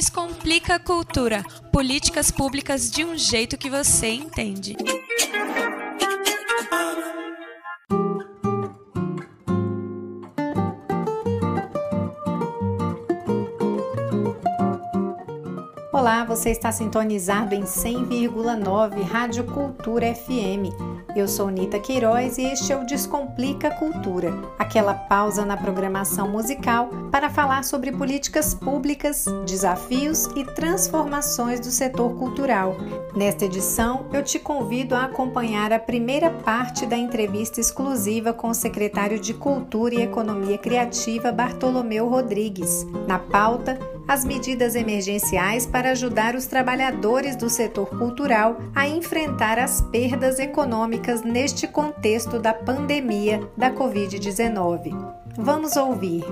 Descomplica a Cultura. Políticas públicas de um jeito que você entende. Olá, você está sintonizado em 100,9 Rádio Cultura FM. Eu sou Nita Queiroz e este é o Descomplica Cultura, aquela pausa na programação musical para falar sobre políticas públicas, desafios e transformações do setor cultural. Nesta edição, eu te convido a acompanhar a primeira parte da entrevista exclusiva com o secretário de Cultura e Economia Criativa, Bartolomeu Rodrigues. Na pauta, as medidas emergenciais para ajudar os trabalhadores do setor cultural a enfrentar as perdas econômicas neste contexto da pandemia da Covid-19. Vamos ouvir.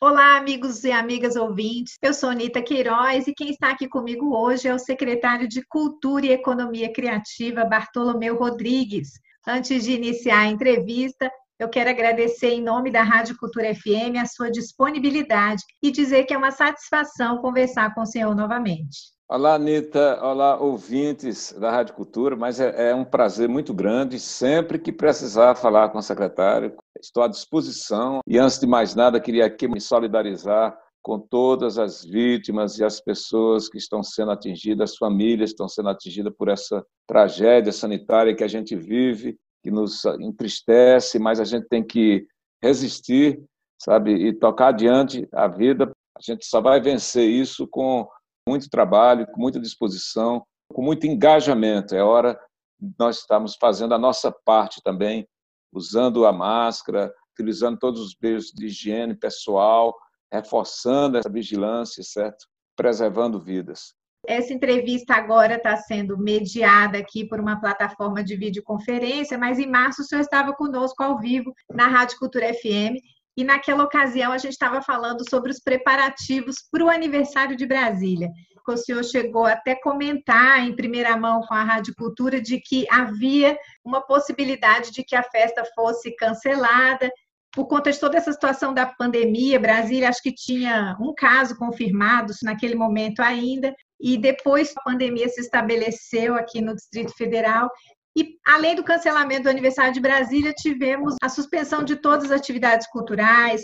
Olá, amigos e amigas ouvintes. Eu sou Anita Queiroz e quem está aqui comigo hoje é o secretário de Cultura e Economia Criativa, Bartolomeu Rodrigues. Antes de iniciar a entrevista, eu quero agradecer em nome da Rádio Cultura FM a sua disponibilidade e dizer que é uma satisfação conversar com o senhor novamente. Olá, Anitta. Olá, ouvintes da Rádio Cultura. Mas é, é, um prazer muito grande. Sempre que precisar falar com o secretário, estou à disposição. E antes de mais nada, queria aqui me solidarizar com todas as vítimas e as pessoas que estão sendo atingidas, as famílias estão sendo atingidas por essa tragédia sanitária que a gente vive que nos entristece, mas a gente tem que resistir, sabe, e tocar adiante a vida. A gente só vai vencer isso com muito trabalho, com muita disposição, com muito engajamento. É hora de nós estarmos fazendo a nossa parte também, usando a máscara, utilizando todos os meios de higiene pessoal, reforçando essa vigilância, certo? Preservando vidas. Essa entrevista agora está sendo mediada aqui por uma plataforma de videoconferência, mas em março o senhor estava conosco ao vivo na Rádio Cultura FM e naquela ocasião a gente estava falando sobre os preparativos para o aniversário de Brasília. O senhor chegou até comentar em primeira mão com a Rádio Cultura de que havia uma possibilidade de que a festa fosse cancelada por conta de toda essa situação da pandemia, Brasília acho que tinha um caso confirmado naquele momento ainda, e depois a pandemia se estabeleceu aqui no Distrito Federal. E além do cancelamento do aniversário de Brasília, tivemos a suspensão de todas as atividades culturais,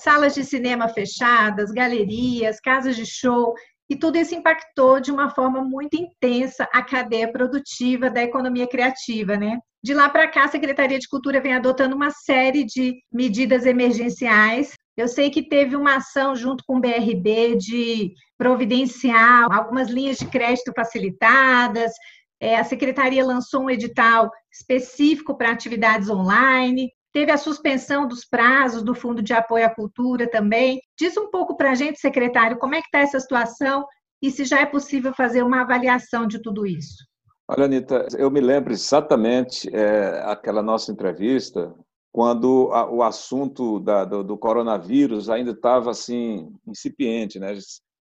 salas de cinema fechadas, galerias, casas de show, e tudo isso impactou de uma forma muito intensa a cadeia produtiva da economia criativa, né? De lá para cá, a Secretaria de Cultura vem adotando uma série de medidas emergenciais. Eu sei que teve uma ação junto com o BRB de providenciar algumas linhas de crédito facilitadas. É, a secretaria lançou um edital específico para atividades online. Teve a suspensão dos prazos do Fundo de Apoio à Cultura também. Diz um pouco para a gente, secretário, como é que está essa situação e se já é possível fazer uma avaliação de tudo isso. Olha, Anitta, eu me lembro exatamente é, aquela nossa entrevista quando a, o assunto da, do, do, coronavírus ainda estava assim incipiente, né?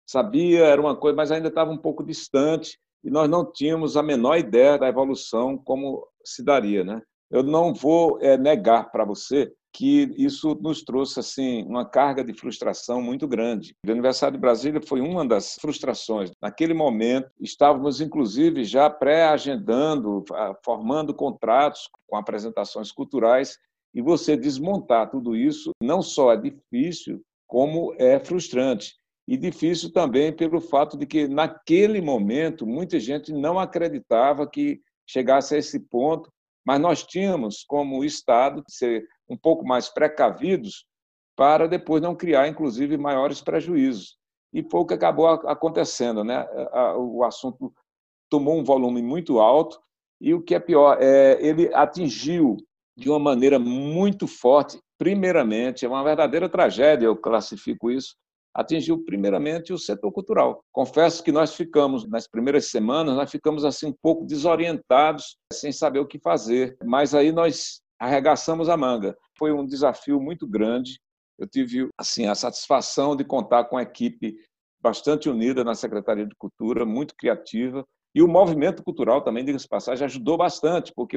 Sabia era uma coisa, mas ainda estava um pouco distante e nós não tínhamos a menor ideia da evolução como se daria, né? Eu não vou é, negar para você que isso nos trouxe assim uma carga de frustração muito grande. O aniversário de Brasília foi uma das frustrações. Naquele momento, estávamos inclusive já pré-agendando, formando contratos com apresentações culturais e você desmontar tudo isso não só é difícil, como é frustrante. E difícil também pelo fato de que, naquele momento, muita gente não acreditava que chegasse a esse ponto, mas nós tínhamos, como Estado, ser um pouco mais precavidos para depois não criar, inclusive, maiores prejuízos. E foi o que acabou acontecendo. Né? O assunto tomou um volume muito alto e o que é pior, é, ele atingiu de uma maneira muito forte, primeiramente, é uma verdadeira tragédia, eu classifico isso, atingiu primeiramente o setor cultural. Confesso que nós ficamos, nas primeiras semanas, nós ficamos assim um pouco desorientados, sem saber o que fazer, mas aí nós arregaçamos a manga. Foi um desafio muito grande. Eu tive assim a satisfação de contar com uma equipe bastante unida na Secretaria de Cultura, muito criativa, e o movimento cultural também, diga-se passagem, ajudou bastante, porque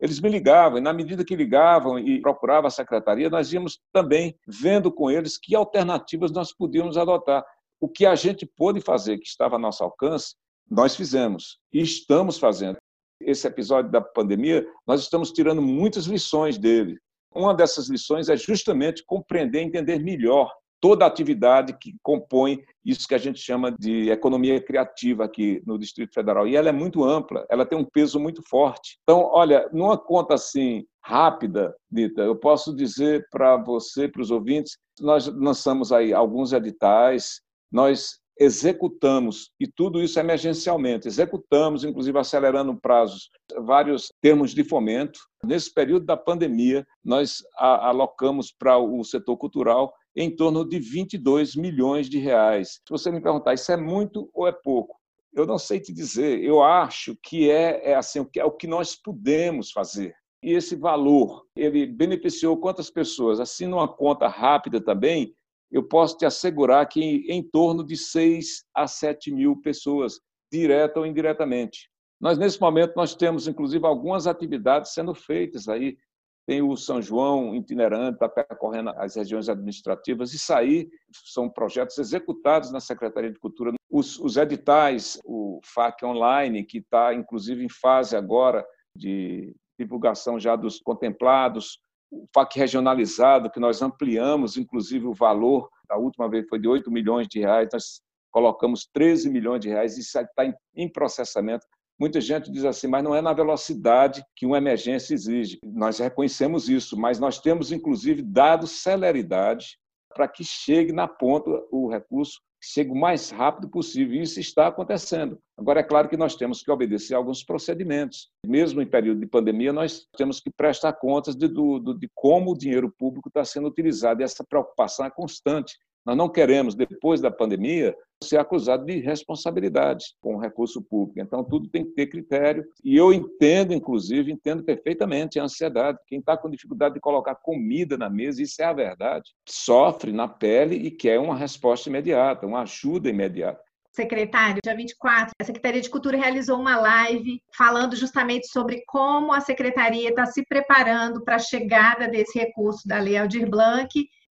eles me ligavam, e na medida que ligavam e procuravam a secretaria, nós íamos também vendo com eles que alternativas nós podíamos adotar. O que a gente pôde fazer, que estava a nosso alcance, nós fizemos e estamos fazendo. Esse episódio da pandemia, nós estamos tirando muitas lições dele. Uma dessas lições é justamente compreender, entender melhor toda a atividade que compõe isso que a gente chama de economia criativa aqui no Distrito Federal. E ela é muito ampla, ela tem um peso muito forte. Então, olha, numa conta assim rápida, Dita, eu posso dizer para você, para os ouvintes, nós lançamos aí alguns editais, nós executamos, e tudo isso emergencialmente, executamos, inclusive acelerando prazos, vários termos de fomento. Nesse período da pandemia, nós alocamos para o setor cultural em torno de 22 milhões de reais. Se você me perguntar, isso é muito ou é pouco? Eu não sei te dizer. Eu acho que é, é assim, é o que nós podemos fazer. E esse valor, ele beneficiou quantas pessoas? Assim, numa conta rápida também, eu posso te assegurar que em, em torno de 6 a 7 mil pessoas, direta ou indiretamente. Nós, nesse momento, nós temos, inclusive, algumas atividades sendo feitas aí tem o São João itinerante, está percorrendo as regiões administrativas. Isso aí são projetos executados na Secretaria de Cultura. Os, os editais, o FAC Online, que está, inclusive, em fase agora de divulgação já dos contemplados, o FAC regionalizado, que nós ampliamos, inclusive, o valor, da última vez foi de 8 milhões de reais, nós colocamos 13 milhões de reais, isso está em processamento. Muita gente diz assim, mas não é na velocidade que uma emergência exige. Nós reconhecemos isso, mas nós temos, inclusive, dado celeridade para que chegue na ponta o recurso, chegue o mais rápido possível. E isso está acontecendo. Agora, é claro que nós temos que obedecer a alguns procedimentos. Mesmo em período de pandemia, nós temos que prestar contas de, do, de como o dinheiro público está sendo utilizado. E essa preocupação é constante. Nós não queremos, depois da pandemia, ser acusado de responsabilidade com o recurso público. Então, tudo tem que ter critério. E eu entendo, inclusive, entendo perfeitamente a ansiedade. Quem está com dificuldade de colocar comida na mesa, isso é a verdade, sofre na pele e quer uma resposta imediata, uma ajuda imediata. Secretário, dia 24, a Secretaria de Cultura realizou uma live falando justamente sobre como a Secretaria está se preparando para a chegada desse recurso da Lei Aldir Blanc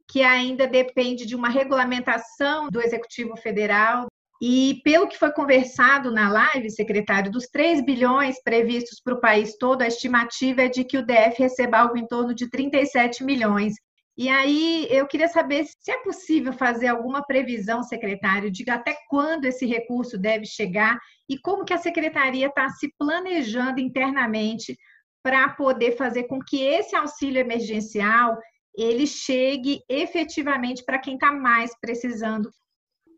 que ainda depende de uma regulamentação do Executivo Federal. E pelo que foi conversado na live, secretário, dos 3 bilhões previstos para o país todo, a estimativa é de que o DF receba algo em torno de 37 milhões. E aí eu queria saber se é possível fazer alguma previsão, secretário, de até quando esse recurso deve chegar e como que a secretaria está se planejando internamente para poder fazer com que esse auxílio emergencial ele chegue efetivamente para quem está mais precisando.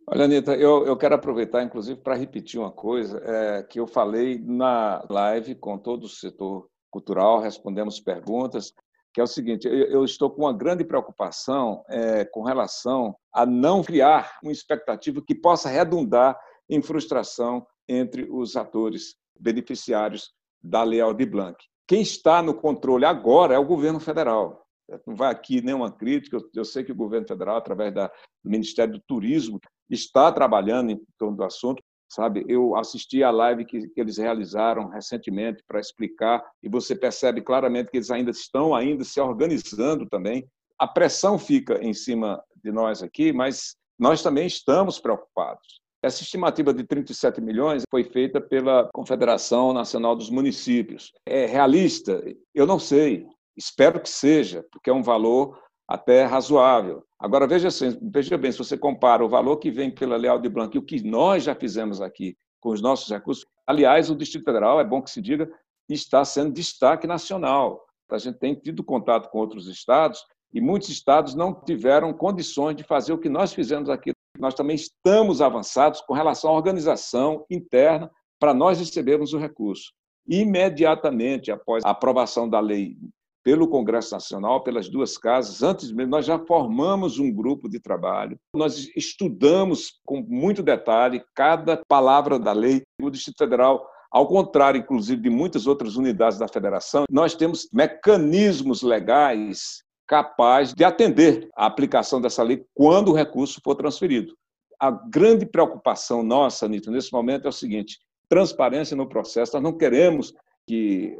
Olha, Anitta, eu, eu quero aproveitar, inclusive, para repetir uma coisa é, que eu falei na live com todo o setor cultural, respondemos perguntas, que é o seguinte: eu, eu estou com uma grande preocupação é, com relação a não criar uma expectativa que possa redundar em frustração entre os atores beneficiários da Lei Aldir Blanc. Quem está no controle agora é o governo federal. Não vai aqui nenhuma crítica. Eu, sei que o governo federal, através da, do Ministério do Turismo, está trabalhando em torno do assunto. Sabe, eu assisti a live que, que eles realizaram recentemente para explicar e você percebe claramente que eles ainda estão ainda se organizando também. A pressão fica em cima de nós aqui, mas nós também estamos preocupados. Essa estimativa de 37 milhões foi feita pela Confederação Nacional dos Municípios. É realista? Eu não sei. Espero que seja, porque é um valor até razoável. Agora, veja, assim, veja bem, se você compara o valor que vem pela Leal de Blanc e o que nós já fizemos aqui com os nossos recursos, aliás, o Distrito Federal, é bom que se diga, está sendo destaque nacional. A gente tem tido contato com outros estados e muitos estados não tiveram condições de fazer o que nós fizemos aqui. Nós também estamos avançados com relação à organização interna para nós recebermos o recurso. Imediatamente após a aprovação da lei pelo Congresso Nacional, pelas duas casas. Antes mesmo, nós já formamos um grupo de trabalho, nós estudamos com muito detalhe cada palavra da lei. O Distrito Federal, ao contrário, inclusive, de muitas outras unidades da federação, nós temos mecanismos legais capazes de atender a aplicação dessa lei quando o recurso for transferido. A grande preocupação nossa, Anitta, nesse momento é o seguinte: transparência no processo. Nós não queremos que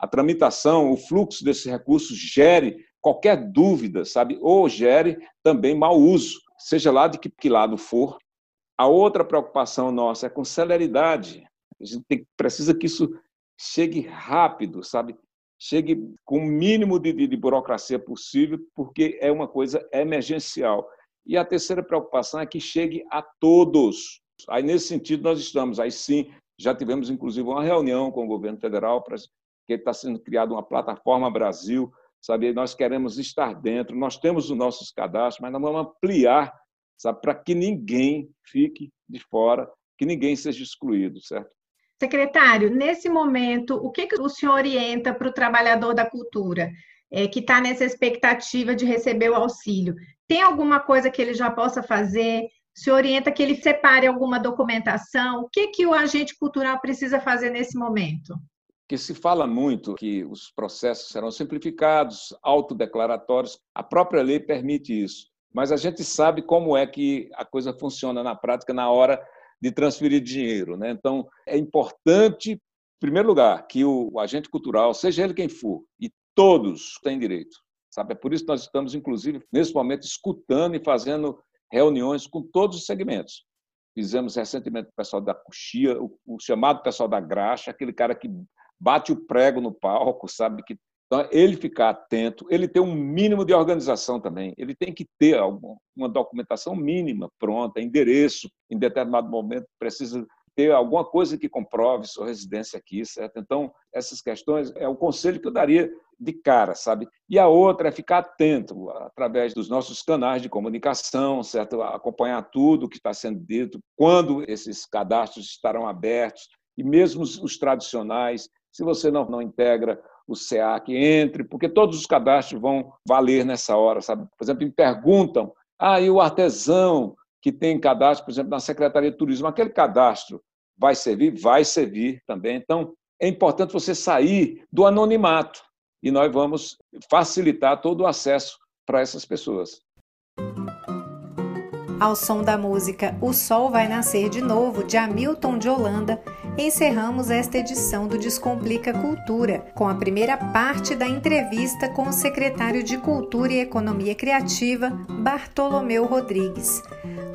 a tramitação, o fluxo desses recursos gere qualquer dúvida, sabe? Ou gere também mau uso, seja lá de que, que lado for. A outra preocupação nossa é com celeridade. A gente tem, precisa que isso chegue rápido, sabe? Chegue com o mínimo de, de, de burocracia possível, porque é uma coisa emergencial. E a terceira preocupação é que chegue a todos. Aí, nesse sentido, nós estamos, aí sim, já tivemos inclusive uma reunião com o governo federal para que está sendo criada uma plataforma Brasil, sabe? Nós queremos estar dentro, nós temos os nossos cadastros, mas nós vamos ampliar, sabe, para que ninguém fique de fora, que ninguém seja excluído, certo? Secretário, nesse momento, o que, que o senhor orienta para o trabalhador da cultura, é, que está nessa expectativa de receber o auxílio? Tem alguma coisa que ele já possa fazer? Se orienta que ele separe alguma documentação? O que, que o agente cultural precisa fazer nesse momento? Que se fala muito que os processos serão simplificados, autodeclaratórios, a própria lei permite isso. Mas a gente sabe como é que a coisa funciona na prática na hora de transferir dinheiro. Né? Então, é importante, em primeiro lugar, que o agente cultural, seja ele quem for, e todos têm direito. Sabe? É por isso que nós estamos, inclusive, nesse momento, escutando e fazendo reuniões com todos os segmentos. Fizemos recentemente o pessoal da coxia, o chamado pessoal da graxa, aquele cara que bate o prego no palco, sabe? Que, então, ele ficar atento, ele ter um mínimo de organização também, ele tem que ter alguma, uma documentação mínima pronta, endereço, em determinado momento precisa ter alguma coisa que comprove sua residência aqui, certo? Então, essas questões é o conselho que eu daria de cara, sabe? E a outra é ficar atento através dos nossos canais de comunicação, certo? Acompanhar tudo o que está sendo dito, quando esses cadastros estarão abertos, e mesmo os tradicionais, se você não, não integra o SEAC, entre, porque todos os cadastros vão valer nessa hora, sabe? Por exemplo, me perguntam, ah, e o artesão que tem cadastro, por exemplo, na Secretaria de Turismo, aquele cadastro vai servir? Vai servir também. Então, é importante você sair do anonimato e nós vamos facilitar todo o acesso para essas pessoas. Ao som da música O Sol Vai Nascer de Novo, de Hamilton de Holanda, encerramos esta edição do Descomplica Cultura, com a primeira parte da entrevista com o secretário de Cultura e Economia Criativa, Bartolomeu Rodrigues.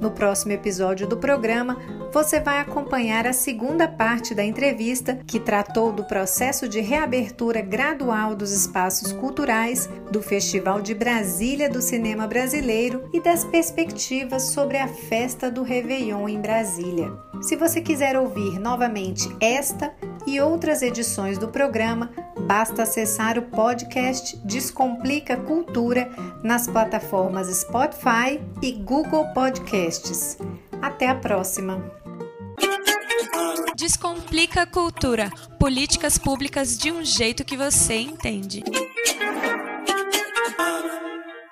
No próximo episódio do programa, você vai acompanhar a segunda parte da entrevista, que tratou do processo de reabertura gradual dos espaços culturais, do Festival de Brasília do Cinema Brasileiro e das perspectivas sobre a festa do Réveillon em Brasília. Se você quiser ouvir novamente esta e outras edições do programa, basta acessar o podcast Descomplica Cultura nas plataformas Spotify e Google Podcasts. Até a próxima! Descomplica a cultura. Políticas públicas de um jeito que você entende.